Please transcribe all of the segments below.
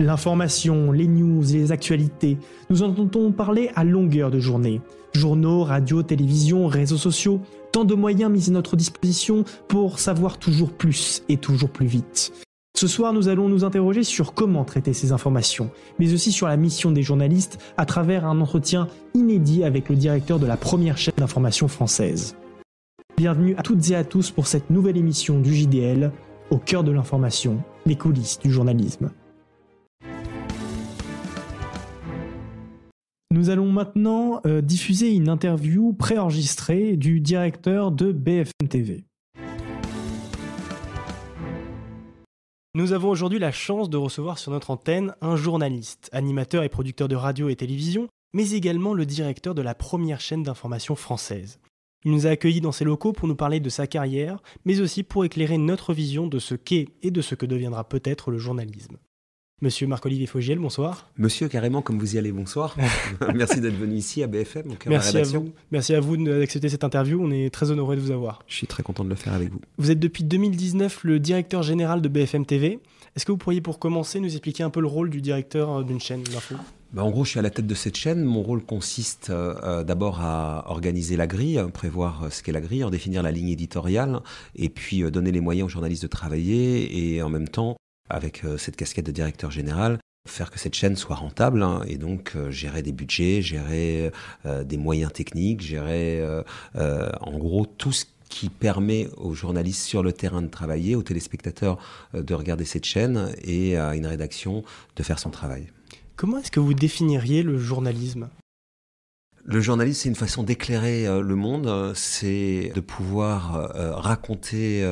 L'information, les news les actualités, nous entendons parler à longueur de journée. Journaux, radio, télévision, réseaux sociaux, tant de moyens mis à notre disposition pour savoir toujours plus et toujours plus vite. Ce soir, nous allons nous interroger sur comment traiter ces informations, mais aussi sur la mission des journalistes à travers un entretien inédit avec le directeur de la première chaîne d'information française. Bienvenue à toutes et à tous pour cette nouvelle émission du JDL, au cœur de l'information, les coulisses du journalisme. Nous allons maintenant euh, diffuser une interview préenregistrée du directeur de BFM TV. Nous avons aujourd'hui la chance de recevoir sur notre antenne un journaliste, animateur et producteur de radio et télévision, mais également le directeur de la première chaîne d'information française. Il nous a accueillis dans ses locaux pour nous parler de sa carrière, mais aussi pour éclairer notre vision de ce qu'est et de ce que deviendra peut-être le journalisme. Monsieur Marc-Olivier Fogiel, bonsoir. Monsieur, carrément, comme vous y allez, bonsoir. Merci d'être venu ici à BFM, Merci rédaction. À vous. Merci à vous d'accepter cette interview. On est très honoré de vous avoir. Je suis très content de le faire avec vous. Vous êtes depuis 2019 le directeur général de BFM TV. Est-ce que vous pourriez, pour commencer, nous expliquer un peu le rôle du directeur d'une chaîne d'info bah en gros, je suis à la tête de cette chaîne. Mon rôle consiste euh, d'abord à organiser la grille, prévoir ce qu'est la grille, en définir la ligne éditoriale, et puis euh, donner les moyens aux journalistes de travailler, et en même temps avec euh, cette casquette de directeur général, faire que cette chaîne soit rentable hein, et donc euh, gérer des budgets, gérer euh, des moyens techniques, gérer en gros tout ce qui permet aux journalistes sur le terrain de travailler, aux téléspectateurs de regarder cette chaîne et à une rédaction de faire son travail. Comment est-ce que vous définiriez le journalisme? Le journalisme, c'est une façon d'éclairer le monde, c'est de pouvoir raconter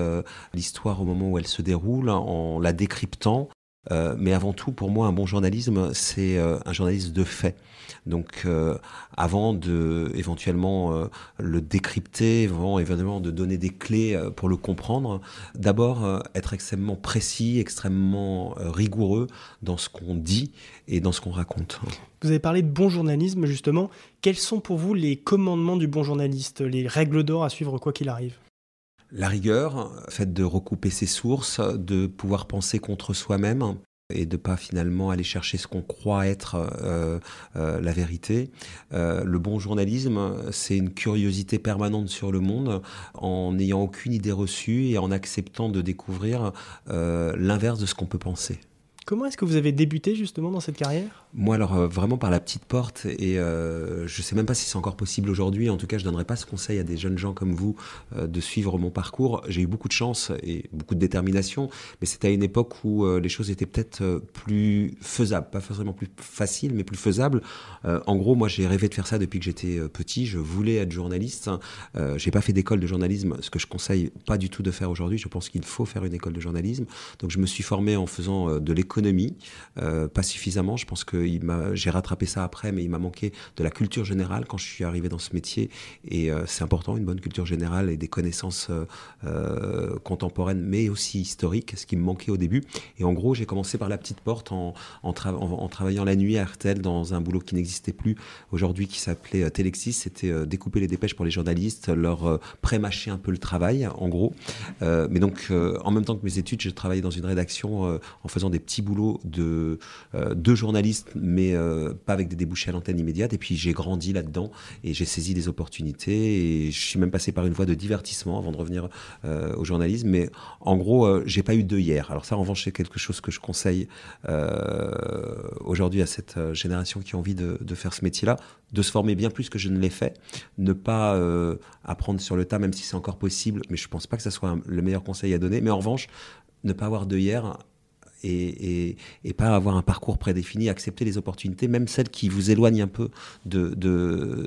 l'histoire au moment où elle se déroule en la décryptant. Mais avant tout, pour moi, un bon journalisme, c'est un journalisme de fait. Donc, avant de éventuellement le décrypter, avant éventuellement de donner des clés pour le comprendre, d'abord être extrêmement précis, extrêmement rigoureux dans ce qu'on dit et dans ce qu'on raconte. Vous avez parlé de bon journalisme, justement. Quels sont pour vous les commandements du bon journaliste, les règles d'or à suivre quoi qu'il arrive? La rigueur, fait de recouper ses sources, de pouvoir penser contre soi-même et de pas finalement aller chercher ce qu'on croit être euh, euh, la vérité. Euh, le bon journalisme, c'est une curiosité permanente sur le monde, en n'ayant aucune idée reçue et en acceptant de découvrir l'inverse de ce qu'on peut penser. Comment est-ce que vous avez débuté justement dans cette carrière? Moi, alors euh, vraiment par la petite porte, et euh, je ne sais même pas si c'est encore possible aujourd'hui. En tout cas, je ne donnerais pas ce conseil à des jeunes gens comme vous euh, de suivre mon parcours. J'ai eu beaucoup de chance et beaucoup de détermination, mais c'était à une époque où les choses étaient peut-être plus faisables, pas forcément plus faciles, mais plus faisables. en gros, moi, j'ai rêvé de faire ça depuis que j'étais petit. Je voulais être journaliste. j'ai pas fait d'école de journalisme, ce que je conseille pas du tout de faire aujourd'hui. Je pense qu'il faut faire une école de journalisme. Donc, je me suis formé en faisant de l'école euh, pas suffisamment. Je pense que j'ai rattrapé ça après, mais il m'a manqué de la culture générale quand je suis arrivé dans ce métier. Et euh, c'est important, une bonne culture générale et des connaissances euh, contemporaines, mais aussi historiques, ce qui me manquait au début. Et en gros, j'ai commencé par la petite porte en, travaillant la nuit à RTL dans un boulot qui n'existait plus aujourd'hui, qui s'appelait Telexis. C'était découper les dépêches pour les journalistes, leur pré-mâcher un peu le travail, en gros. mais donc, en même temps que mes études, j'ai travaillé dans une rédaction en faisant des petits boulot de, euh, de journaliste, mais euh, pas avec des débouchés à l'antenne immédiate. Et puis j'ai grandi là-dedans et j'ai saisi des opportunités. Et je suis même passé par une voie de divertissement avant de revenir euh, au journalisme. Mais en gros, j'ai pas eu de hier. Alors ça, en revanche, c'est quelque chose que je conseille aujourd'hui à cette génération qui a envie de, de faire ce métier-là, de se former bien plus que je ne l'ai fait. Ne pas apprendre sur le tas, même si c'est encore possible. Mais je pense pas que ça soit le meilleur conseil à donner. Mais en revanche, ne pas avoir de hier et, pas avoir un parcours prédéfini, accepter les opportunités, même celles qui vous éloignent un peu de,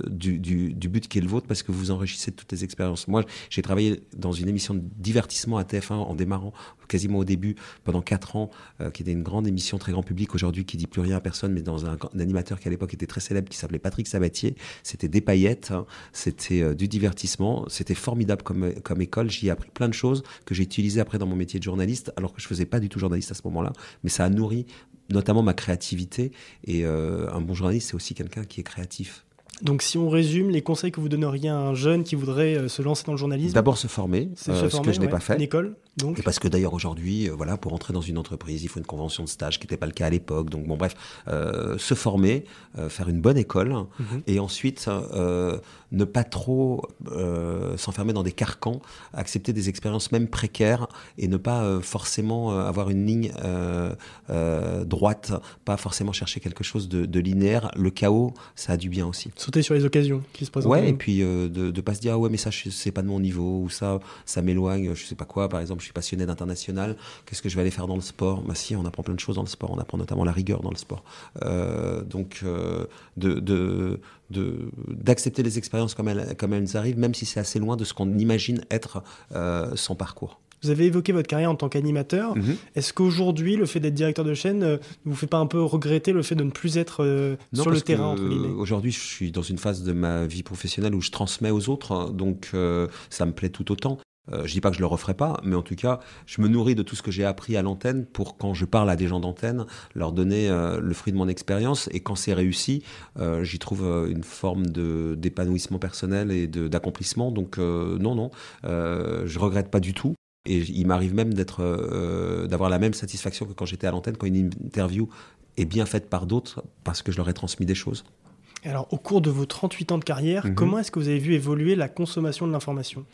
du, but qui est le vôtre, parce que vous enrichissez toutes les expériences. Moi, j'ai travaillé dans une émission de divertissement à TF1 en démarrant quasiment au début, pendant quatre ans, euh, qui était une grande émission très grand public aujourd'hui, qui dit plus rien à personne, mais dans un, animateur qui à l'époque était très célèbre, qui s'appelait Patrick Sabatier. C'était des paillettes, hein. c'était euh, du divertissement, c'était formidable comme, comme école. J'y ai appris plein de choses que j'ai utilisées après dans mon métier de journaliste, alors que je faisais pas du tout journaliste à ce moment-là mais ça a nourri notamment ma créativité. Et euh, un bon journaliste, c'est aussi quelqu'un qui est créatif. Donc si on résume, les conseils que vous donneriez à un jeune qui voudrait euh, se lancer dans le journalisme? D'abord se former, euh, ce que je n'ai pas fait. Une école? Donc... Et parce que d'ailleurs aujourd'hui, euh, voilà, pour entrer dans une entreprise, il faut une convention de stage, qui n'était pas le cas à l'époque. Donc bon, bref, euh, se former, euh, faire une bonne école, mhm. et ensuite ne pas trop s'enfermer dans des carcans, accepter des expériences même précaires et ne pas forcément avoir une ligne droite, pas forcément chercher quelque chose de, linéaire. Le chaos, ça a du bien aussi. Sauter sur les occasions qui se présentent. Ouais, et puis de ne pas se dire ah ouais mais ça c'est pas de mon niveau ou ça ça m'éloigne, je sais pas quoi. Par exemple, je suis passionné d'international. Qu'est-ce que je vais aller faire dans le sport? Bah si, on apprend plein de choses dans le sport. On apprend notamment la rigueur dans le sport. Euh, donc euh, de, d'accepter les expériences comme elles, comme elles arrivent, même si c'est assez loin de ce qu'on imagine être euh, son parcours. Vous avez évoqué votre carrière en tant qu'animateur. Mhm. Est-ce qu'aujourd'hui, le fait d'être directeur de chaîne ne vous fait pas un peu regretter le fait de ne plus être sur le terrain Aujourd'hui, je suis dans une phase de ma vie professionnelle où je transmets aux autres, donc ça me plaît tout autant. Euh, je dis pas que je le referai pas, mais en tout cas, je me nourris de tout ce que j'ai appris à l'antenne pour quand je parle à des gens d'antenne, leur donner euh, le fruit de mon expérience. Et quand c'est réussi, euh, j'y trouve une forme d'épanouissement personnel et d'accomplissement. Donc non, non, je regrette pas du tout. Et il m'arrive même d'être, d'avoir la même satisfaction que quand j'étais à l'antenne, quand une interview est bien faite par d'autres, parce que je leur ai transmis des choses. Alors, au cours de vos 38 ans de carrière, mhm. comment est-ce que vous avez vu évoluer la consommation de l'information?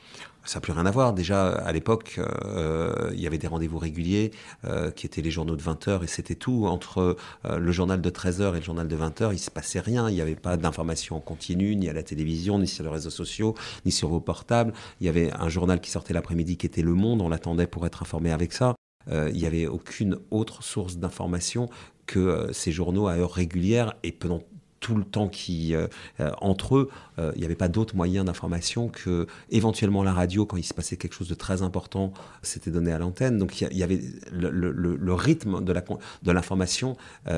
Ça n'a plus rien à voir. Déjà, à l'époque, euh, il y avait des rendez-vous réguliers euh, qui étaient les journaux de 20 heures et c'était tout. Entre euh, le journal de 13 heures et le journal de 20 heures, il ne se passait rien. Il n'y avait pas d'information en continu, ni à la télévision, ni sur les réseaux sociaux, ni sur vos portables. Il y avait un journal qui sortait l'après-midi qui était Le Monde. On l'attendait pour être informé avec ça. il n'y avait aucune autre source d'information que ces journaux à heure régulière et pendant tout le temps qui euh, euh, entre eux, euh, il n'y avait pas d'autre moyen d'information que éventuellement la radio quand il se passait quelque chose de très important, c'était donné à l'antenne. Donc il y, avait le, rythme de l'information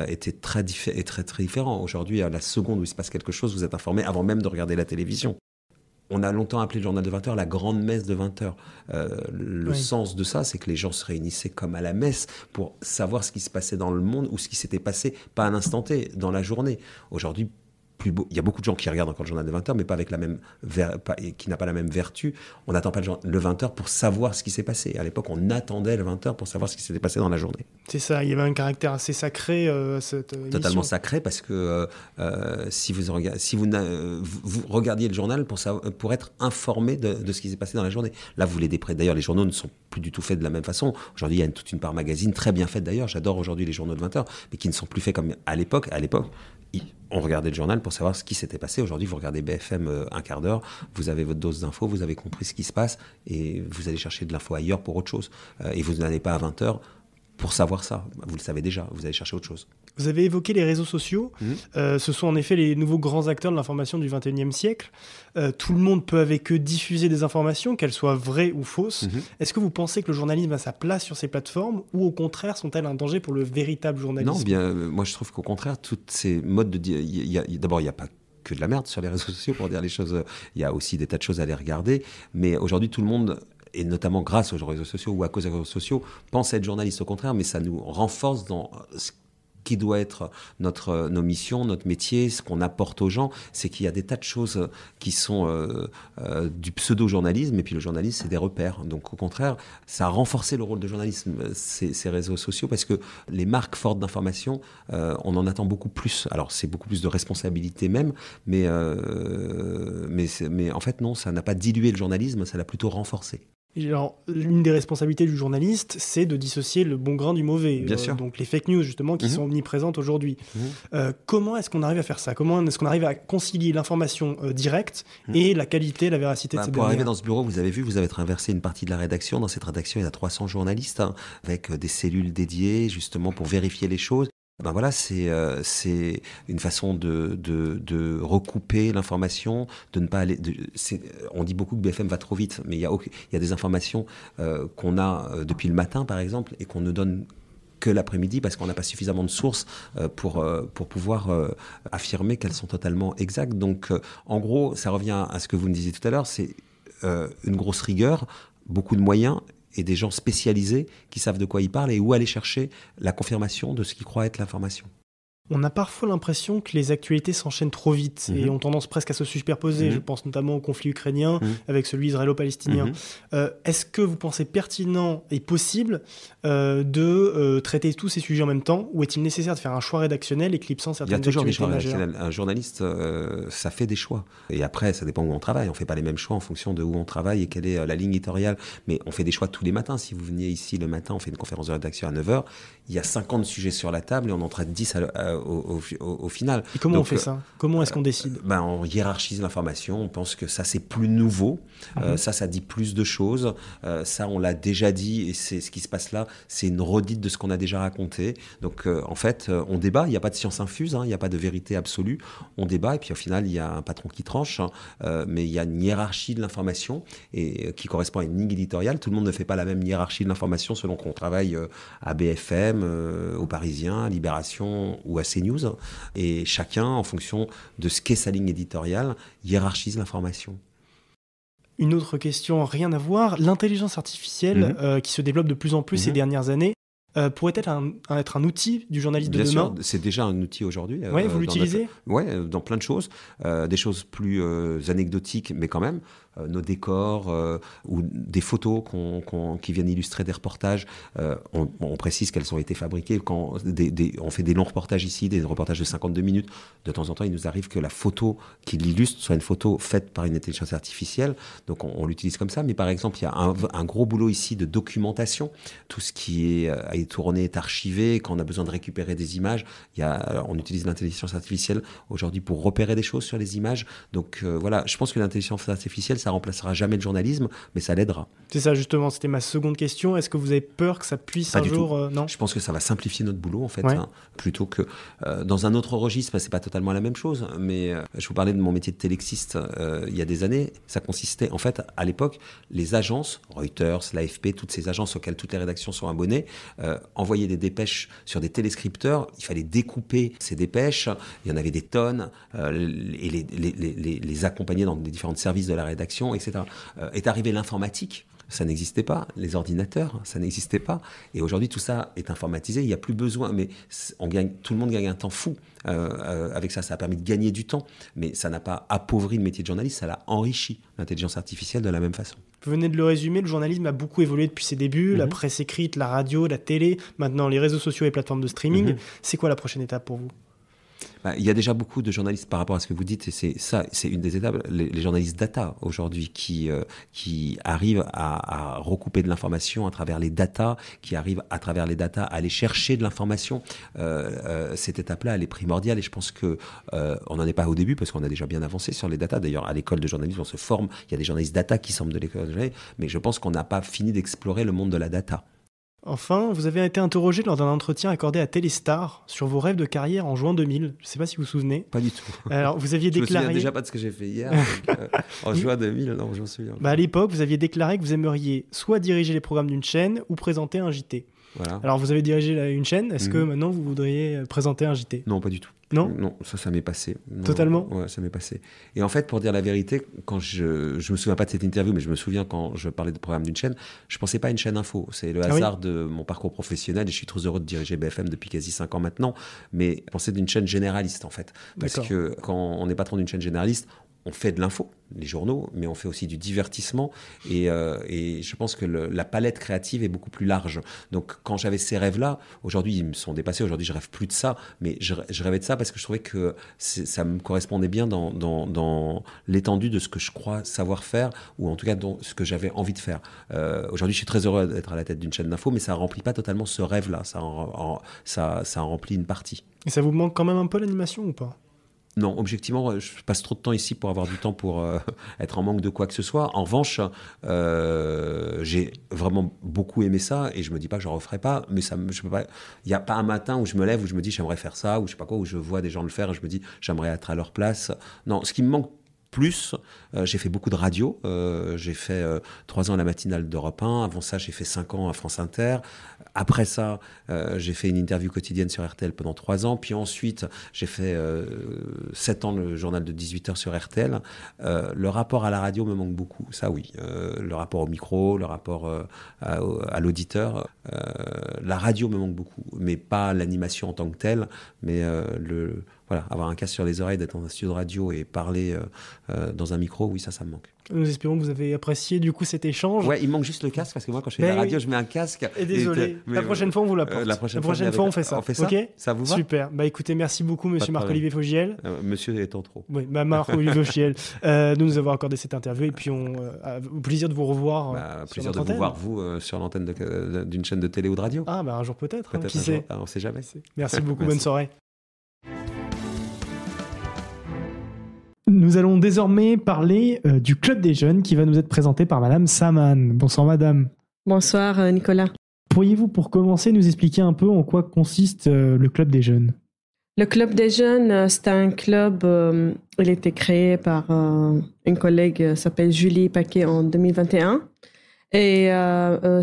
était très très différent. Aujourd'hui, à la seconde où il se passe quelque chose, vous êtes informé avant même de regarder la télévision on a longtemps appelé le journal de 20 heures la grande messe de 20 heures. Euh, le sens de ça, c'est que les gens se réunissaient comme à la messe pour savoir ce qui se passait dans le monde ou ce qui s'était passé, pas à un instant T, dans la journée. Aujourd'hui, il y a beaucoup de gens qui regardent encore le journal de 20h, mais pas avec la même qui n'a pas la même vertu. On n'attend pas le, 20h pour savoir ce qui s'est passé. À l'époque, on attendait le 20h pour savoir ce qui s'était passé dans la journée. C'est ça, il y avait un caractère assez sacré. Euh, cette Totalement sacré, parce que euh, euh, si, vous, si vous, vous, regardiez le journal pour, pour être informé de, ce qui s'est passé dans la journée. Là, vous les. D'ailleurs, les journaux ne sont plus du tout faits de la même façon. Aujourd'hui, il y a toute une part magazine très bien faite d'ailleurs. J'adore aujourd'hui les journaux de 20h, mais qui ne sont plus faits comme à l'époque. À l'époque, on regardait le journal pour savoir ce qui s'était passé. Aujourd'hui, vous regardez BFM euh, un quart d'heure, vous avez votre dose d'infos, vous avez compris ce qui se passe et vous allez chercher de l'info ailleurs pour autre chose. Euh, et vous n'allez pas à 20 heures pour savoir ça. Vous le savez déjà, vous allez chercher autre chose. Vous avez évoqué les réseaux sociaux. Mmh. Euh, ce sont en effet les nouveaux grands acteurs de l'information du 21e siècle. Euh, tout le monde peut avec eux diffuser des informations, qu'elles soient vraies ou fausses. Mmh. Est-ce que vous pensez que le journalisme a sa place sur ces plateformes ou au contraire sont-elles un danger pour le véritable journalisme? Non, bien, euh, moi je trouve qu'au contraire, toutes ces modes de... D'abord, il n'y a pas que de la merde sur les réseaux sociaux pour dire les choses. Il y a aussi des tas de choses à les regarder. Mais aujourd'hui, tout le monde et notamment grâce aux réseaux sociaux ou à cause des réseaux sociaux, pense être journaliste au contraire, mais ça nous renforce dans ce qui doit être notre, nos missions, notre métier, ce qu'on apporte aux gens, c'est qu'il y a des tas de choses qui sont euh, euh, du pseudo-journalisme, et puis le journalisme, c'est des repères. Donc au contraire, ça a renforcé le rôle de journalisme, ces, réseaux sociaux, parce que les marques fortes d'information, euh, on en attend beaucoup plus. Alors c'est beaucoup plus de responsabilité même, mais, mais, mais en fait non, ça n'a pas dilué le journalisme, ça l'a plutôt renforcé. Alors, l'une des responsabilités du journaliste, c'est de dissocier le bon grain du mauvais. Bien euh, sûr. Donc les fake news, justement, qui mhm. sont omniprésentes aujourd'hui. Mhm. Euh, comment est-ce qu'on arrive à faire ça? Comment est-ce qu'on arrive à concilier l'information euh, directe mhm. et la qualité, la véracité de bah, ces Pour arriver dans ce bureau, vous avez vu, vous avez traversé une partie de la rédaction. Dans cette rédaction, il y a 300 journalistes hein, avec des cellules dédiées, justement, pour vérifier les choses. Ben voilà, c'est euh, c'est une façon de, de, recouper l'information, de ne pas aller. On dit beaucoup que BFM va trop vite, mais il y a, il y a des informations euh, qu'on a euh, depuis le matin, par exemple, et qu'on ne donne que l'après-midi parce qu'on n'a pas suffisamment de sources pour, pour pouvoir affirmer qu'elles sont totalement exactes. Donc, en gros, ça revient à ce que vous me disiez tout à l'heure, c'est une grosse rigueur, beaucoup de moyens et des gens spécialisés qui savent de quoi ils parlent et où aller chercher la confirmation de ce qu'ils croient être l'information. On a parfois l'impression que les actualités s'enchaînent trop vite et Mhm. ont tendance presque à se superposer. Mhm. Je pense notamment au conflit ukrainien Mhm. avec celui israélo-palestinien. Euh, Est-ce que vous pensez pertinent et possible euh, de euh, traiter tous ces sujets en même temps ou est-il nécessaire de faire un choix rédactionnel éclipsant Il y a certaines toujours des choix rédactionnels. Un journaliste, ça fait des choix. Et après, ça dépend où on travaille. On fait pas les mêmes choix en fonction de où on travaille et quelle est la ligne éditoriale. Mais on fait des choix tous les matins. Si vous veniez ici le matin, on fait une conférence de rédaction à 9h. Il y a 50 sujets sur la table et on en traite 10 à- à- au, au- final. Et comment Donc, on fait ça? Comment est-ce qu'on décide? Ben, on hiérarchise l'information. On pense que ça, c'est plus nouveau. Euh, Mhm. ça, ça dit plus de choses. Euh, ça, on l'a déjà dit. Et c'est ce qui se passe là. C'est une redite de ce qu'on a déjà raconté. Donc, euh, en fait, euh, on débat. Il n'y a pas de science infuse. hein, Il n'y a pas de vérité absolue. On débat. Et puis, au final, il y a un patron qui tranche. hein, euh, mais il y a une hiérarchie de l'information et euh, qui correspond à une ligne éditoriale. Tout le monde ne fait pas la même hiérarchie de l'information selon qu'on travaille euh, à BFM, euh, au Parisien, à Libération ou à CNews. Et chacun, en fonction de ce qu'est sa ligne éditoriale, hiérarchise l'information. Une autre question, rien à voir. L'intelligence artificielle Mhm. euh, qui se développe de plus en plus ces Mhm. dernières années euh, pourrait-elle un- un- être un outil du journaliste de Bien demain c'est déjà un outil aujourd'hui. euh, Oui, vous dans l'utilisez? Euh, dans plein de choses. Euh, des choses plus euh, anecdotiques, mais quand même. Euh, nos décors euh, ou des photos qui viennent illustrer des reportages. Euh, on, précise qu'elles ont été fabriquées quand on fait des longs reportages ici, des reportages de 52 minutes. De temps en temps, il nous arrive que la photo qui l'illustre soit une photo faite par une intelligence artificielle. Donc on, l'utilise comme ça. Mais par exemple, il y a un, gros boulot ici de documentation. Tout ce qui est, été tourné est archivé. Quand on a besoin de récupérer des images, il y a, on utilise l'intelligence artificielle aujourd'hui pour repérer des choses sur les images. Donc voilà, je pense que l'intelligence artificielle, ça remplacera jamais le journalisme, mais ça l'aidera. C'est ça justement, c'était ma seconde question. Est-ce que vous avez peur que ça puisse Pas un du jour... euh, non? Je pense que ça va simplifier notre boulot en fait, Ouais. hein, plutôt que euh, dans un autre registre. C'est pas totalement la même chose, mais euh, je vous parlais de mon métier de télexiste il y a des années. Ça consistait en fait à l'époque, les agences, Reuters, l'AFP, toutes ces agences auxquelles toutes les rédactions sont abonnées, envoyaient des dépêches sur des téléscripteurs. Il fallait découper ces dépêches. Il y en avait des tonnes et les, les- les accompagner dans les différents services de la rédaction, etc. Euh, est arrivé l'informatique. Ça n'existait pas, les ordinateurs, ça n'existait pas. Et aujourd'hui, tout ça est informatisé. Il n'y a plus besoin, mais on gagne, tout le monde gagne un temps fou euh, euh, avec ça. Ça a permis de gagner du temps, mais ça n'a pas appauvri le métier de journaliste. Ça l'a enrichi l'intelligence artificielle de la même façon. Vous venez de le résumer, le journalisme a beaucoup évolué depuis ses débuts, la Mhm. presse écrite, la radio, la télé, maintenant les réseaux sociaux et plateformes de streaming. Mhm. C'est quoi la prochaine étape pour vous? Bah, il y a déjà beaucoup de journalistes par rapport à ce que vous dites, et c'est ça, c'est une des étapes. Les, journalistes data aujourd'hui qui euh, qui arrivent à, recouper de l'information à travers les data, qui arrivent à travers les data à aller chercher de l'information. Euh, euh, cette étape-là, elle est primordiale, et je pense que on n'en est pas au début parce qu'on a déjà bien avancé sur les data. D'ailleurs, à l'école de journalisme, on se forme. Il y a des journalistes data qui sortent de l'école mais je pense qu'on n'a pas fini d'explorer le monde de la data. Enfin, vous avez été interrogé lors d'un entretien accordé à Téléstar sur vos rêves de carrière en juin 2000. Je ne sais pas si vous vous souvenez. Pas du tout. Alors, vous aviez Je me souviens déclaré... déjà pas de ce que j'ai fait hier. donc, euh, en juin 2000, non, je me souviens. Bah, à l'époque, vous aviez déclaré que vous aimeriez soit diriger les programmes d'une chaîne ou présenter un JT. Voilà. Alors, vous avez dirigé la- une chaîne. Est-ce que Mhm. maintenant vous voudriez euh, présenter un JT Non, pas du tout. Non? Non, ça, ça m'est passé. Non, Totalement? Ouais, ça m'est passé. Et en fait, pour dire la vérité, quand je, je me souviens pas de cette interview, mais je me souviens quand je parlais de programme d'une chaîne, je pensais pas à une chaîne info. C'est le Ah oui hasard de mon parcours professionnel et je suis trop heureux de diriger BFM depuis quasi 5 ans maintenant. Mais je pensais d'une chaîne généraliste, en fait. Parce que quand on est patron d'une chaîne généraliste, on fait de l'info, les journaux, mais on fait aussi du divertissement. Et, euh, et je pense que la palette créative est beaucoup plus large. Donc, quand j'avais ces rêves-là, aujourd'hui, ils me sont dépassés. Aujourd'hui, je rêve plus de ça. Mais je, rêvais de ça parce que je trouvais que ça me correspondait bien dans, dans, l'étendue de ce que je crois savoir faire, ou en tout cas dans ce que j'avais envie de faire. Euh, aujourd'hui, je suis très heureux d'être à la tête d'une chaîne d'info, mais ça remplit pas totalement ce rêve-là. Ça, ça, ça en remplit une partie. Et ça vous manque quand même un peu l'animation ou pas? Non, objectivement, je passe trop de temps ici pour avoir du temps pour euh, être en manque de quoi que ce soit. En revanche, euh, j'ai vraiment beaucoup aimé ça et je me dis pas que je referai pas, mais ça, je peux pas. Il y a pas un matin où je me lève où je me dis j'aimerais faire ça ou je sais pas quoi où je vois des gens le faire et je me dis j'aimerais être à leur place. Non, ce qui me manque plus, j'ai fait beaucoup de radio. j'ai fait trois ans à la matinale d'Europe 1. Avant ça, j'ai fait cinq ans à France Inter. Après ça, j'ai fait une interview quotidienne sur RTL pendant trois ans. Puis ensuite, j'ai fait sept ans le journal de 18 heures sur RTL. le rapport à la radio me manque beaucoup. Ça, oui. le rapport au micro, le rapport à, à l'auditeur. la radio me manque beaucoup, mais pas l'animation en tant que telle, mais le voilà, avoir un casque sur les oreilles, d'être dans un studio de radio et parler euh, euh, dans un micro, oui, ça, ça me manque. Nous espérons que vous avez apprécié du coup cet échange. Ouais, il manque juste le casque parce que moi, quand je fais la ben radio, je mets un casque. Et désolé, la prochaine fois, on vous l'apporte. Euh, la prochaine, fois, on fait ça. On fait ça. Ça vous va Super. Bah écoutez, merci beaucoup, monsieur Marc-Olivier Fogiel. monsieur étant trop. Oui, bah, Marc-Olivier Fogiel, de nous avoir accordé cette interview et puis on, au plaisir de vous revoir. Bah, plaisir de vous voir, vous, sur l'antenne d'une chaîne de télé ou de radio. Ah, bah un jour peut-être. Hein, peut qui sait ah, On sait jamais. Merci beaucoup, bonne soirée. Nous allons désormais parler euh, du Club des Jeunes qui va nous être présenté par Madame Saman. Bonsoir Madame. Bonsoir euh, Nicolas. Pourriez-vous pour commencer nous expliquer un peu en quoi consiste euh, le Club des Jeunes? Le Club des Jeunes, c'est un club, il a été créé par une collègue qui s'appelle Julie Paquet en 2021. Et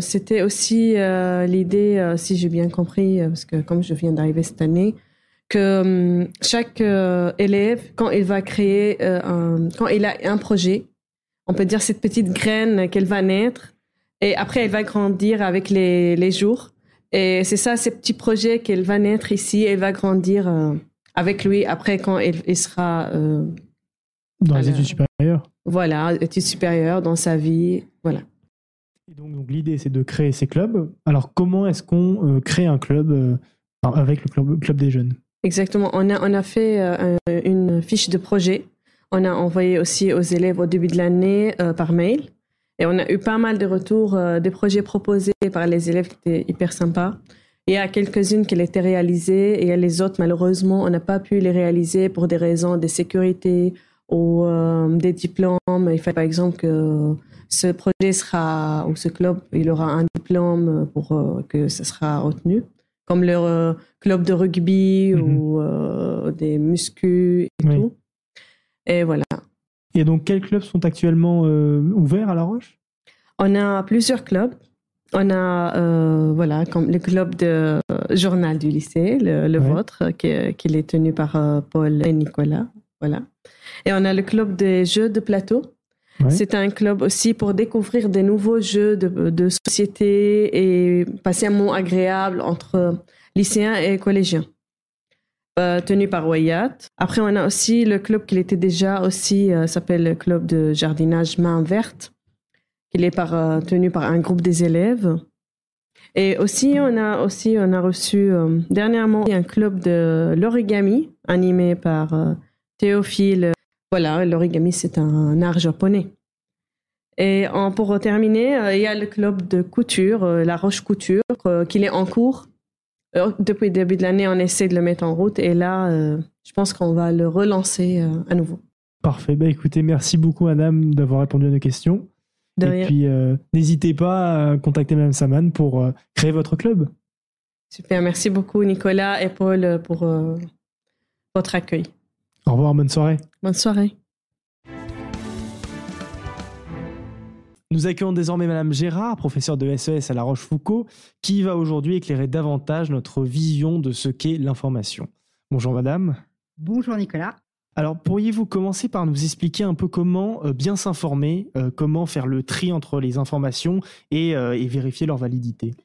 c'était aussi l'idée, si j'ai bien compris, parce que comme je viens d'arriver cette année, que hum, chaque euh, élève, quand il va créer, euh, un, quand il a un projet, on peut dire cette petite graine qu'elle va naître, et après elle va grandir avec les, les jours. Et c'est ça, ces petits projets qu'elle va naître ici, elle va grandir euh, avec lui après quand il, sera... dans les études supérieures Voilà, études supérieures, dans sa vie, voilà. Et donc, donc l'idée, c'est de créer ces clubs. Alors, comment est-ce qu'on crée un club avec le club, club des jeunes? Exactement. On a, on a fait euh, une fiche de projet. On a envoyé aussi aux élèves au début de l'année euh, par mail. Et on a eu pas mal de retours euh, des projets proposés par les élèves qui étaient hyper sympas. Il y a quelques-unes qui étaient réalisées et les autres, malheureusement, on n'a pas pu les réaliser pour des raisons de sécurité ou des diplômes. Il fait par exemple que ce projet sera, ou ce club, il aura un diplôme pour que ce sera retenu comme leur euh, club de rugby mhm. ou euh, des muscu et tout. Et voilà. Et donc, quels clubs sont actuellement euh, ouverts à La Roche? On a plusieurs clubs. On a, voilà, comme le club de journal du lycée, le, vôtre, qui, qui, est tenu par Paul et Nicolas. Voilà. Et on a le club des jeux de plateau. C'est un club aussi pour découvrir des nouveaux jeux de, société et passer un moment agréable entre lycéens et collégiens. Euh, tenu par Wayat. Après, on a aussi le club qui était déjà aussi, euh, s'appelle le club de jardinage Main Verte, qui est euh, tenu par un groupe des élèves. Et aussi, on a aussi, on a reçu dernièrement un club de l'origami animé par Théophile voilà, l'origami, c'est un art japonais. Et pour terminer, euh, il y a le club de couture, euh, la Roche Couture, euh, qui est en cours. depuis le début de l'année, on essaie de le mettre en route et là, je pense qu'on va le relancer à nouveau. Parfait. Bah, écoutez, merci beaucoup, madame, d'avoir répondu à nos questions. De et puis, n'hésitez pas à contacter Mme Saman pour créer votre club. Super. Merci beaucoup, Nicolas et Paul, pour votre accueil. Au revoir, bonne soirée. Bonne soirée. Nous accueillons désormais Madame Gérard, professeure de SES e à La Rochefoucauld, qui va aujourd'hui éclairer davantage notre vision de ce qu'est l'information. Bonjour Madame. Bonjour Nicolas. Alors pourriez-vous commencer par nous expliquer un peu comment euh, bien s'informer, euh, comment faire le tri entre les informations et euh, vérifier leur validité?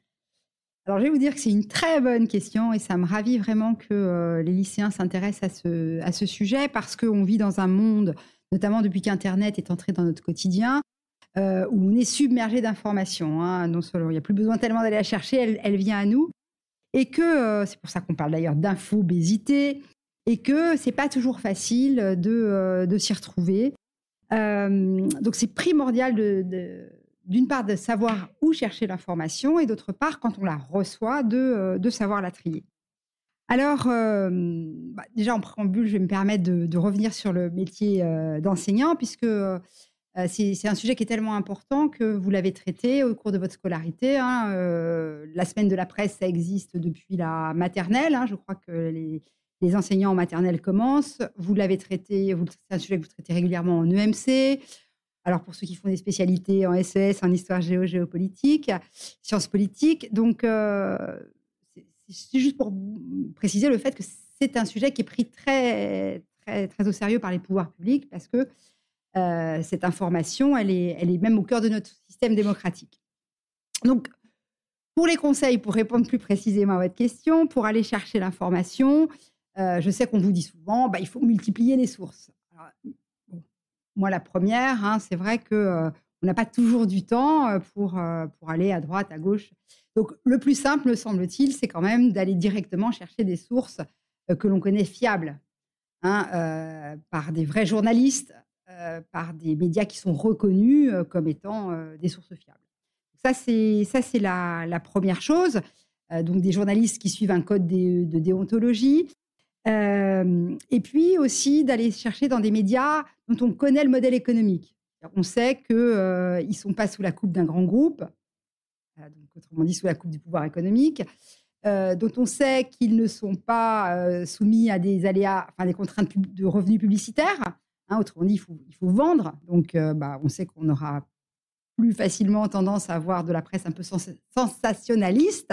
Alors, je vais vous dire que c'est une très bonne question et ça me ravit vraiment que euh, les lycéens s'intéressent à ce, sujet parce qu'on vit dans un monde, notamment depuis qu'Internet est entré dans notre quotidien, euh, où on est submergé d'informations. Hein. Il n'y a plus besoin tellement d'aller la chercher, elle, vient à nous. Et que, euh, c'est pour ça qu'on parle d'ailleurs d'infobésité, et que c'est pas toujours facile de s'y retrouver. donc, c'est primordial de d'une part, de savoir où chercher l'information et d'autre part, quand on la reçoit, de, euh, savoir la trier. Alors, euh, bah, déjà en préambule, je vais me permettre de, revenir sur le métier euh, d'enseignant, puisque c'est un sujet qui est tellement important que vous l'avez traité au cours de votre scolarité. Hein, la semaine de la presse, ça existe depuis la maternelle. Hein. je crois que les, les enseignants en maternelle commencent. Vous l'avez traité, c'est un sujet que vous traitez régulièrement en EMC. Alors pour ceux qui font des spécialités en SES, en histoire géo, géopolitique, sciences politiques. Donc c'est juste pour préciser le fait que c'est un sujet qui est pris très, très, très au sérieux par les pouvoirs publics parce que euh, cette information, elle est, elle est même au cœur de notre système démocratique. Donc, pour les conseils, pour répondre plus précisément à votre question, pour aller chercher l'information, euh, je sais qu'on vous dit souvent, bah, il faut multiplier les sources. Moi, la première, hein, c'est vrai que euh, on n'a pas toujours du temps pour, pour aller à droite, à gauche. Donc, le plus simple, me semble-t-il, c'est quand même d'aller directement chercher des sources que l'on connaît fiables, hein, par des vrais journalistes, euh, par des médias qui sont reconnus euh, comme étant euh, des sources fiables. Ça, c'est ça, c'est la, la, première chose. donc des journalistes qui suivent un code de, déontologie. Et puis aussi d'aller chercher dans des médias dont on connaît le modèle économique. On sait qu'ils ne sont pas sous la coupe d'un grand groupe, donc, autrement dit sous la coupe du pouvoir économique, dont on sait qu'ils ne sont pas soumis à des aléas, enfin des contraintes de revenus publicitaires. Hein, autrement dit, il faut, vendre. Donc, euh, bah, on sait qu'on aura plus facilement tendance à avoir de la presse un peu sensationnaliste.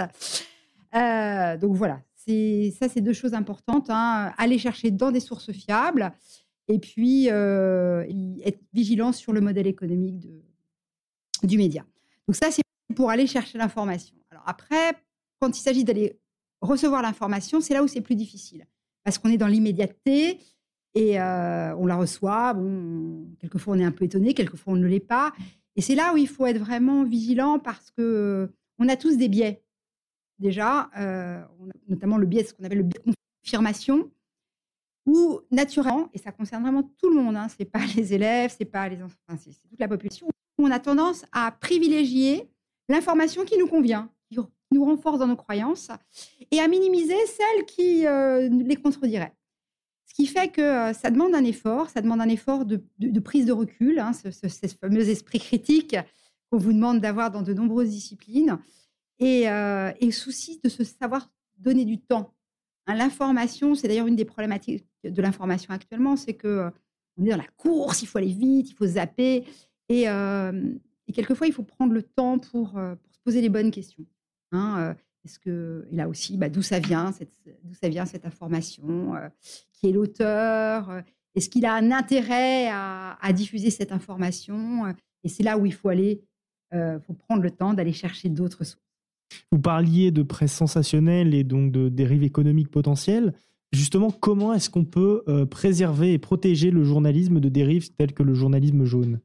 Euh, donc voilà, ça, c'est deux choses importantes. Hein. Aller chercher dans des sources fiables et puis euh, être vigilant sur le modèle économique du média. Donc ça, c'est pour aller chercher l'information. Alors après, quand il s'agit d'aller recevoir l'information, c'est là où c'est plus difficile parce qu'on est dans l'immédiateté et euh, on la reçoit. Bon, quelquefois, on est un peu étonné, quelquefois, on ne l'est pas. Et c'est là où il faut être vraiment vigilant parce que euh, on a tous des biais. Déjà, euh, notamment le biais, ce qu'on appelle le biais de confirmation, où naturellement, et ça concerne vraiment tout le monde, hein, c'est pas les élèves, c'est pas les enfants, c'est toute la population, on a tendance à privilégier l'information qui nous convient, qui nous renforce dans nos croyances, et à minimiser celle qui les contredirait. Ce qui fait que euh, ça demande un effort, ça demande un effort de, prise de recul, hein, ce, fameux esprit critique qu'on vous demande d'avoir dans de nombreuses disciplines, et, euh, souci de se savoir donner du temps. Hein, l'information, c'est d'ailleurs une des problématiques de l'information actuellement, c'est que euh, est dans la course, il faut aller vite, il faut zapper, et, quelquefois il faut prendre le temps pour, pour se poser les bonnes questions. Hein, est-ce que, et là aussi, bah, d'où ça vient, cette information, euh, qui est l'auteur, euh, est-ce qu'il a un intérêt à, diffuser cette information euh, Et c'est là où il faut aller, faut prendre le temps d'aller chercher d'autres sources. Vous parliez de presse sensationnelle et donc de dérives économiques potentielles. Justement, comment est-ce qu'on peut préserver et protéger le journalisme de dérives telles que le journalisme jaune?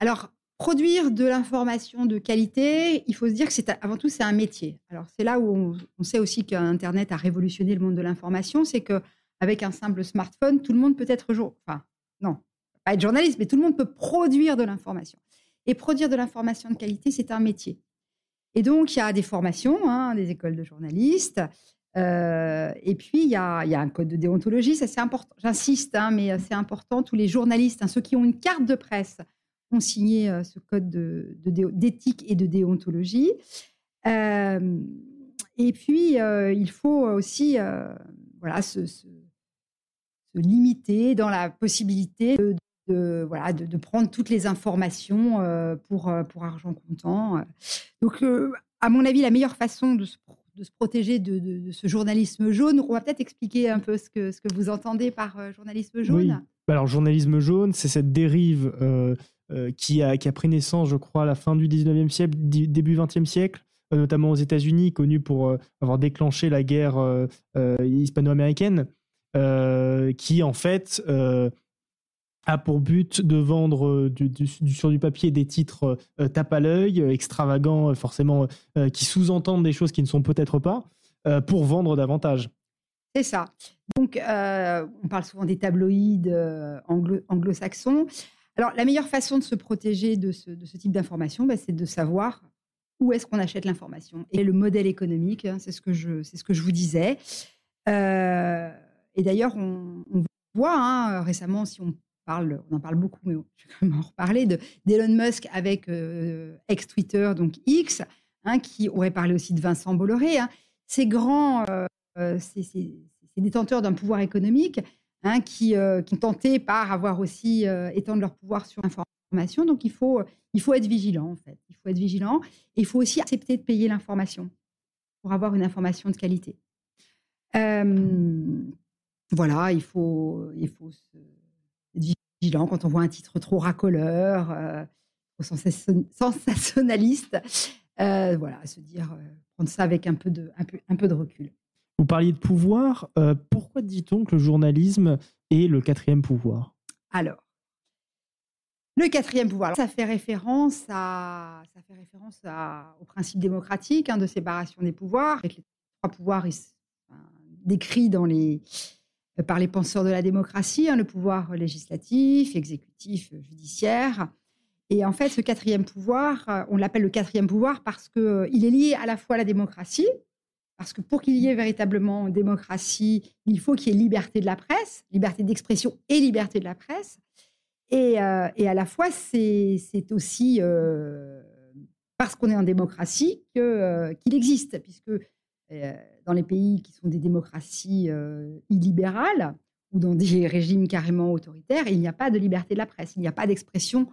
Alors, Produire de l'information de qualité, il faut se dire que c'est avant tout c'est un métier. Alors c'est là où on, sait aussi qu'Internet a révolutionné le monde de l'information, c'est que avec un simple smartphone, tout le monde peut être jour, enfin non, pas être journaliste, mais tout le monde peut produire de l'information. Et produire de l'information de qualité, c'est un métier. Et donc il y a des formations, hein, des écoles de journalistes, euh, et puis, il y, a, un code de déontologie, ça c'est important. J'insiste, hein, mais c'est important. Tous les journalistes, hein, ceux qui ont une carte de presse, ont signé euh, ce code d'éthique et de déontologie. Euh, et puis, euh, il faut aussi voilà, se, limiter dans la possibilité de, voilà, de, prendre toutes les informations pour, pour argent comptant. Donc, à mon avis, la meilleure façon de se, de se protéger de, ce journalisme jaune, on va peut-être expliquer un peu ce que, ce que vous entendez par journalisme jaune. Oui. Alors, journalisme jaune, c'est cette dérive euh, qui, a, qui a pris naissance, je crois, à la fin du 19e siècle, début 20e siècle, euh, notamment aux États-Unis, connu pour euh, avoir déclenché la guerre hispano-américaine, qui en fait a pour but de vendre du, sur du papier des titres tape à l'œil, extravagants, forcément, qui sous-entendent des choses qui ne sont peut-être pas, pour vendre davantage. C'est ça. Donc, on parle souvent des tabloïds anglo-saxons. Alors, la meilleure façon de se protéger de ce, type d'information, bah, c'est de savoir où est-ce qu'on achète l'information. Et le modèle économique, hein, c'est ce, que je, vous disais. Euh, et d'ailleurs, on, voit hein, récemment, si on on en parle beaucoup, mais je vais quand même en reparler, d'Elon Musk avec euh, ex-Twitter, donc X, hein, qui aurait parlé aussi de Vincent Bolloré. ces grands, euh, ces, détenteurs d'un pouvoir économique hein, qui, qui tentaient par avoir aussi étendre leur pouvoir sur l'information. Donc il faut, il faut être vigilant en fait. Il faut être vigilant et il faut aussi accepter de payer l'information pour avoir une information de qualité. voilà, il faut, il faut être vigilant quand on voit un titre trop racoleur, trop sensationnaliste. voilà, se dire, prendre ça avec un peu de, un peu, un peu de recul. Vous parliez de pouvoir. pourquoi dit-on que le journalisme est le quatrième pouvoir? Alors, le quatrième pouvoir, ça fait référence, à, ça fait référence au principe démocratique hein, de séparation des pouvoirs, avec les trois pouvoirs décrits dans les, par les penseurs de la démocratie, hein, le pouvoir législatif, exécutif, judiciaire. Et en fait, ce quatrième pouvoir, on l'appelle le quatrième pouvoir parce qu'il euh, est lié à la fois à la démocratie, parce que pour qu'il y ait véritablement démocratie, il faut qu'il y ait liberté de la presse, liberté d'expression et liberté de la presse. Et, euh, à la fois, c'est aussi euh, parce qu'on est en démocratie euh, qu'il existe, puisque dans les pays qui sont des démocraties illibérales ou dans des régimes carrément autoritaires, il n'y a pas de liberté de la presse, il n'y a pas d'expression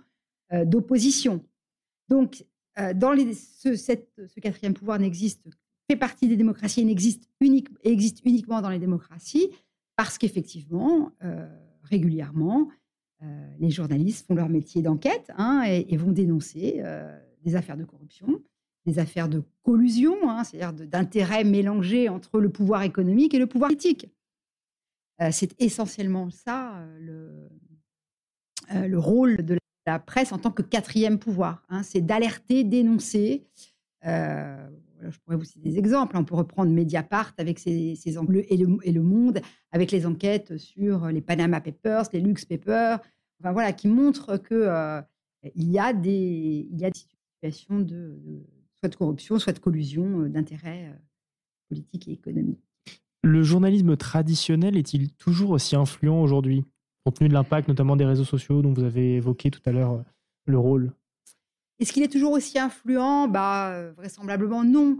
d'opposition. Donc, dans ce, quatrième pouvoir n'existe, fait partie des démocraties et n'existe existe uniquement dans les démocraties, parce qu'effectivement, régulièrement, euh, les journalistes font leur métier d'enquête hein, et, vont dénoncer euh, des affaires de corruption, des affaires de collusion, hein, c'est-à-dire d'intérêts mélangés entre le pouvoir économique et le pouvoir politique. Euh, c'est essentiellement ça le, le, rôle de la presse en tant que quatrième pouvoir. Hein, c'est d'alerter, dénoncer. je pourrais vous citer des exemples. On peut reprendre Mediapart avec ses, ses et, le, Monde avec les enquêtes sur les Panama Papers, les Lux Papers, enfin, voilà, qui montrent euh, il y, a des, y a des situations de, soit de corruption, soit de collusion euh, d'intérêts euh, politiques et économiques. Le journalisme traditionnel est-il toujours aussi influent aujourd'hui, compte tenu de l'impact notamment des réseaux sociaux dont vous avez évoqué tout à l'heure le rôle? Est-ce qu'il est toujours aussi influent? Bah, Vraisemblablement non.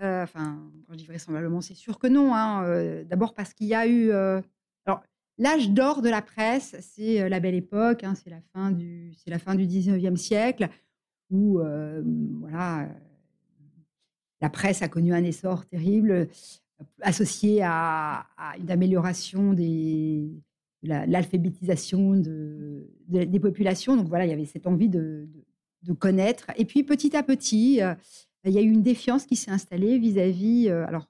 enfin, quand je dis vraisemblablement, c'est sûr que non. Hein. D'abord parce qu'il y a eu. alors, L'âge d'or de la presse, c'est euh, la belle époque, hein, c'est la fin du, c'est la fin du 19e siècle, où euh, voilà, euh, la presse a connu un essor terrible, associé à, une amélioration de l'alphabétisation de, des populations. Donc voilà, il y avait cette envie de, connaître. Et puis petit à petit, il y a eu une défiance qui s'est installée vis-à-vis. alors,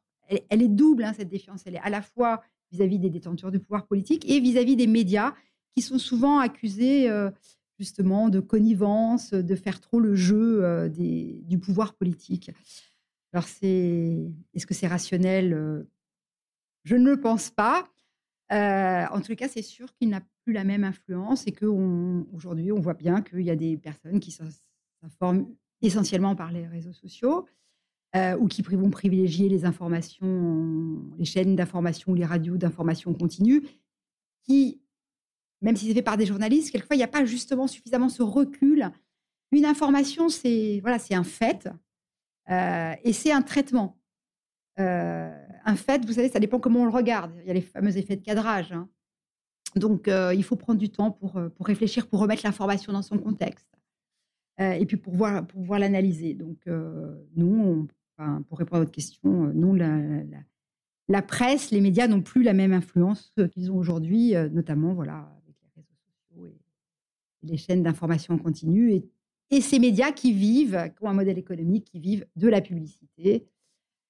elle, est double, hein, cette défiance. Elle est à la fois vis-à-vis des détenteurs du pouvoir politique et vis-à-vis des médias qui sont souvent accusés euh, justement de connivence, de faire trop le jeu euh, du pouvoir politique. Alors, est-ce que c'est rationnel euh, Je ne le pense pas. en tout cas, c'est sûr qu'il n'a plus la même influence et qu'aujourd'hui, on, voit bien qu'il y a des personnes qui s'informent essentiellement par les réseaux sociaux euh, ou qui vont privilégier les informations, les chaînes d'information ou les radios d'information continue, qui, même si c'est fait par des journalistes, quelquefois, il n'y a pas justement suffisamment ce recul. Une information, c'est voilà, c'est un fait euh, et c'est un traitement. Euh, un fait, vous savez, ça dépend comment on le regarde. Il y a les fameux effets de cadrage. Hein. Donc, il faut prendre du temps pour, pour réfléchir, pour remettre l'information dans son contexte. et puis pour voir, pour voir l'analyser. Donc, nous, pour répondre à votre question, euh, non, la, presse, les médias n'ont plus la même influence qu'ils ont aujourd'hui, euh, notamment voilà, avec les réseaux sociaux et, les chaînes d'information en continu. Et, ces médias qui vivent, qui ont un modèle économique, qui vivent de la publicité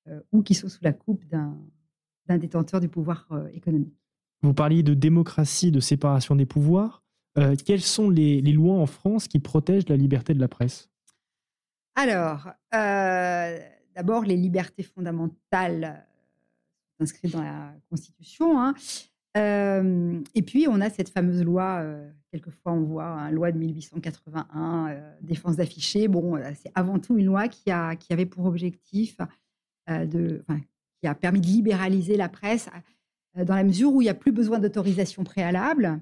euh, ou qui sont sous la coupe d'un détenteur du pouvoir économique. Vous parliez de démocratie, de séparation des pouvoirs. quelles sont les, lois en France qui protègent la liberté de la presse? Alors, d'abord les libertés fondamentales euh, inscrites dans la Constitution. Hein. Euh, et puis, on a cette fameuse loi, euh, quelquefois on voit, une loi de 1881, défense d'afficher. Bon, c'est avant tout une loi qui, a, qui avait pour objectif de, qui a permis de libéraliser la presse dans la mesure où il n'y a plus besoin d'autorisation préalable.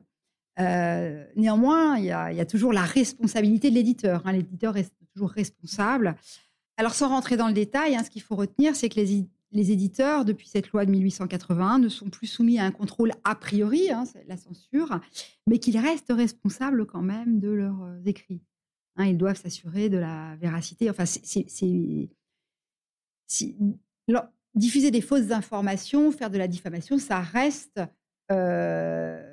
néanmoins, il y, a, il y, a, toujours la responsabilité de l'éditeur. Hein. L'éditeur est toujours responsable. Alors, sans rentrer dans le détail, hein, ce qu'il faut retenir, c'est que les, les éditeurs, depuis cette loi de 1881, ne sont plus soumis à un contrôle a priori, hein, la censure, mais qu'ils restent responsables quand même de leurs euh, écrits. Hein, ils doivent s'assurer de la véracité. Enfin, diffuser des fausses informations, faire de la diffamation, ça reste. Euh,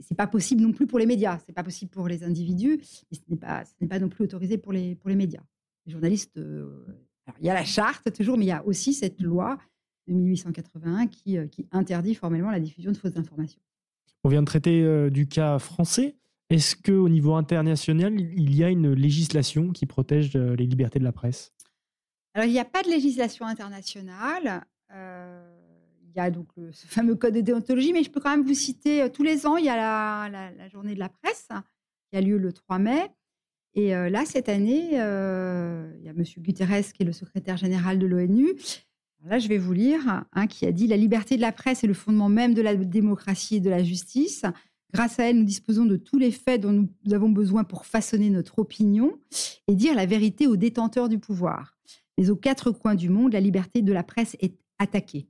c'est pas possible non plus pour les médias, c'est pas possible pour les individus, mais ce n'est pas, pas non plus autorisé pour les, pour les médias. Les journalistes, euh, il y a la charte toujours, mais il y a aussi cette loi de 1881 qui, euh, qui interdit formellement la diffusion de fausses informations. On vient de traiter euh, du cas français. Est-ce qu'au niveau international, il y a une législation qui protège les libertés de la presse? Alors, il n'y a pas de législation internationale. il y a donc ce fameux code de déontologie, mais je peux quand même vous citer, tous les ans, il y a la, la journée de la presse qui a lieu le 3 mai. Et là, cette année, il y a M. Guterres, qui est le secrétaire général de l'ONU. Là, je vais vous lire, hein, qui a dit La liberté de la presse est le fondement même de la démocratie et de la justice. Grâce à elle, nous disposons de tous les faits dont nous avons besoin pour façonner notre opinion et dire la vérité aux détenteurs du pouvoir. Mais aux quatre coins du monde, la liberté de la presse est attaquée.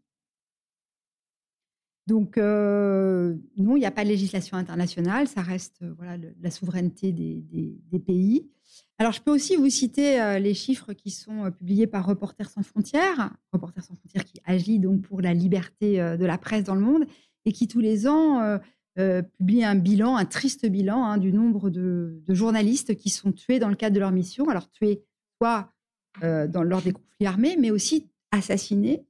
Donc, euh, non, il n'y a pas de législation internationale, ça reste euh, voilà, la souveraineté des, pays. Alors, je peux aussi vous citer euh, les chiffres qui sont publiés par Reporters sans frontières, Reporters sans frontières qui agit donc pour la liberté de la presse dans le monde et qui tous les ans publie un bilan, un triste bilan hein, du nombre de, journalistes qui sont tués dans le cadre de leur mission. Alors, tués soit dans, lors des conflits armés, mais aussi assassinés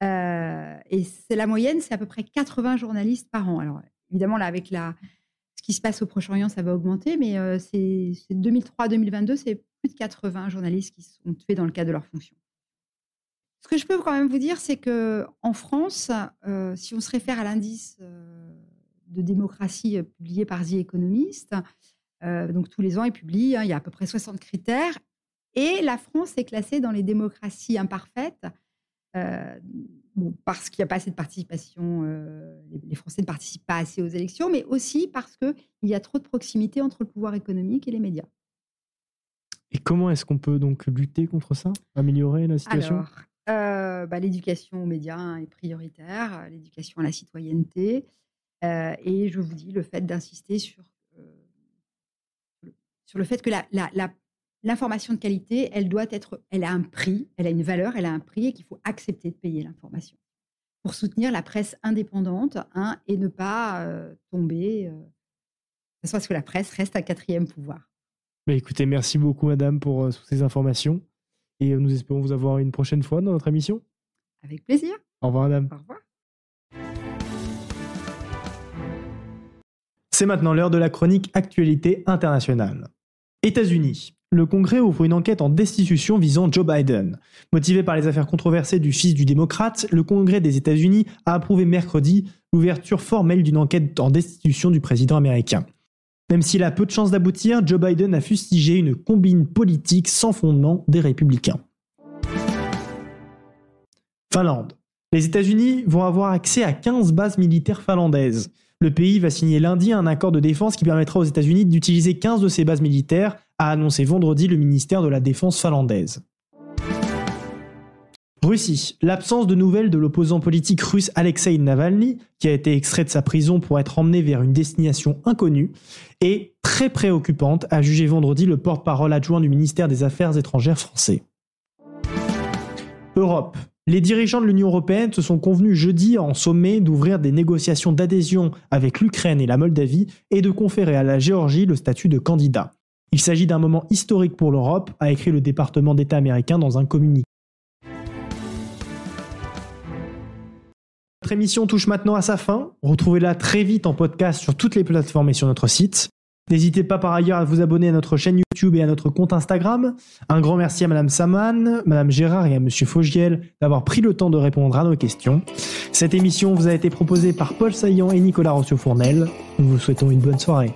et c'est la moyenne, c'est à peu près 80 journalistes par an. Alors évidemment, là, avec ce qui se passe au Proche-Orient, ça va augmenter, mais euh, c'est 2003-2022, c'est plus de 80 journalistes qui sont tués dans le cadre de leur fonction. Ce que je peux quand même vous dire, c'est que en France, euh, si on se réfère à l'indice de démocratie publié par The Economist, donc tous les ans, il publie, hein, il y a à peu près 60 critères, et la France est classée dans les démocraties imparfaites euh, bon, parce qu'il n'y a pas assez de participation, euh, les, Français ne participent pas assez aux élections, mais aussi parce qu'il y a trop de proximité entre le pouvoir économique et les médias. Et comment est-ce qu'on peut donc lutter contre ça, améliorer la situation? Alors, euh, bah, l'éducation aux médias est prioritaire, l'éducation à la citoyenneté, et je vous dis le fait d'insister sur, sur le fait que la, la, la l'information de qualité, elle doit être, elle a un prix, elle a une valeur, elle a un prix et qu'il faut accepter de payer l'information pour soutenir la presse indépendante hein, et ne pas euh, tomber, euh, parce que la presse reste un quatrième pouvoir. Bah, écoutez, merci beaucoup, madame, pour euh, toutes ces informations. Et nous espérons vous avoir une prochaine fois dans notre émission. Avec plaisir. Au revoir, madame. Au revoir. C'est maintenant l'heure de la chronique Actualité internationale. États-Unis. Le Congrès ouvre une enquête en destitution visant Joe Biden. Motivé par les affaires controversées du fils du démocrate, le Congrès des États-Unis a approuvé mercredi l'ouverture formelle d'une enquête en destitution du président américain. Même s'il a peu de chances d'aboutir, Joe Biden a fustigé une combine politique sans fondement des républicains. Finlande. Les États-Unis vont avoir accès à 15 bases militaires finlandaises. Le pays va signer lundi un accord de défense qui permettra aux États-Unis d'utiliser 15 de ces bases militaires, a annoncé vendredi le ministère de la Défense finlandaise. Russie. L'absence de nouvelles de l'opposant politique russe Alexei Navalny, qui a été extrait de sa prison pour être emmené vers une destination inconnue, est très préoccupante, a jugé vendredi le porte-parole adjoint du ministère des Affaires étrangères français. Europe. Les dirigeants de l'Union européenne se sont convenus jeudi en sommet d'ouvrir des négociations d'adhésion avec l'Ukraine et la Moldavie et de conférer à la Géorgie le statut de candidat. Il s'agit d'un moment historique pour l'Europe, a écrit le département d'État américain dans un communiqué. Notre émission touche maintenant à sa fin. Retrouvez-la très vite en podcast sur toutes les plateformes et sur notre site. N'hésitez pas par ailleurs à vous abonner à notre chaîne YouTube et à notre compte Instagram. Un grand merci à Madame Saman, Madame Gérard et à Monsieur Fogiel d'avoir pris le temps de répondre à nos questions. Cette émission vous a été proposée par Paul Saillant et Nicolas Rossio-Fournel. Nous vous souhaitons une bonne soirée.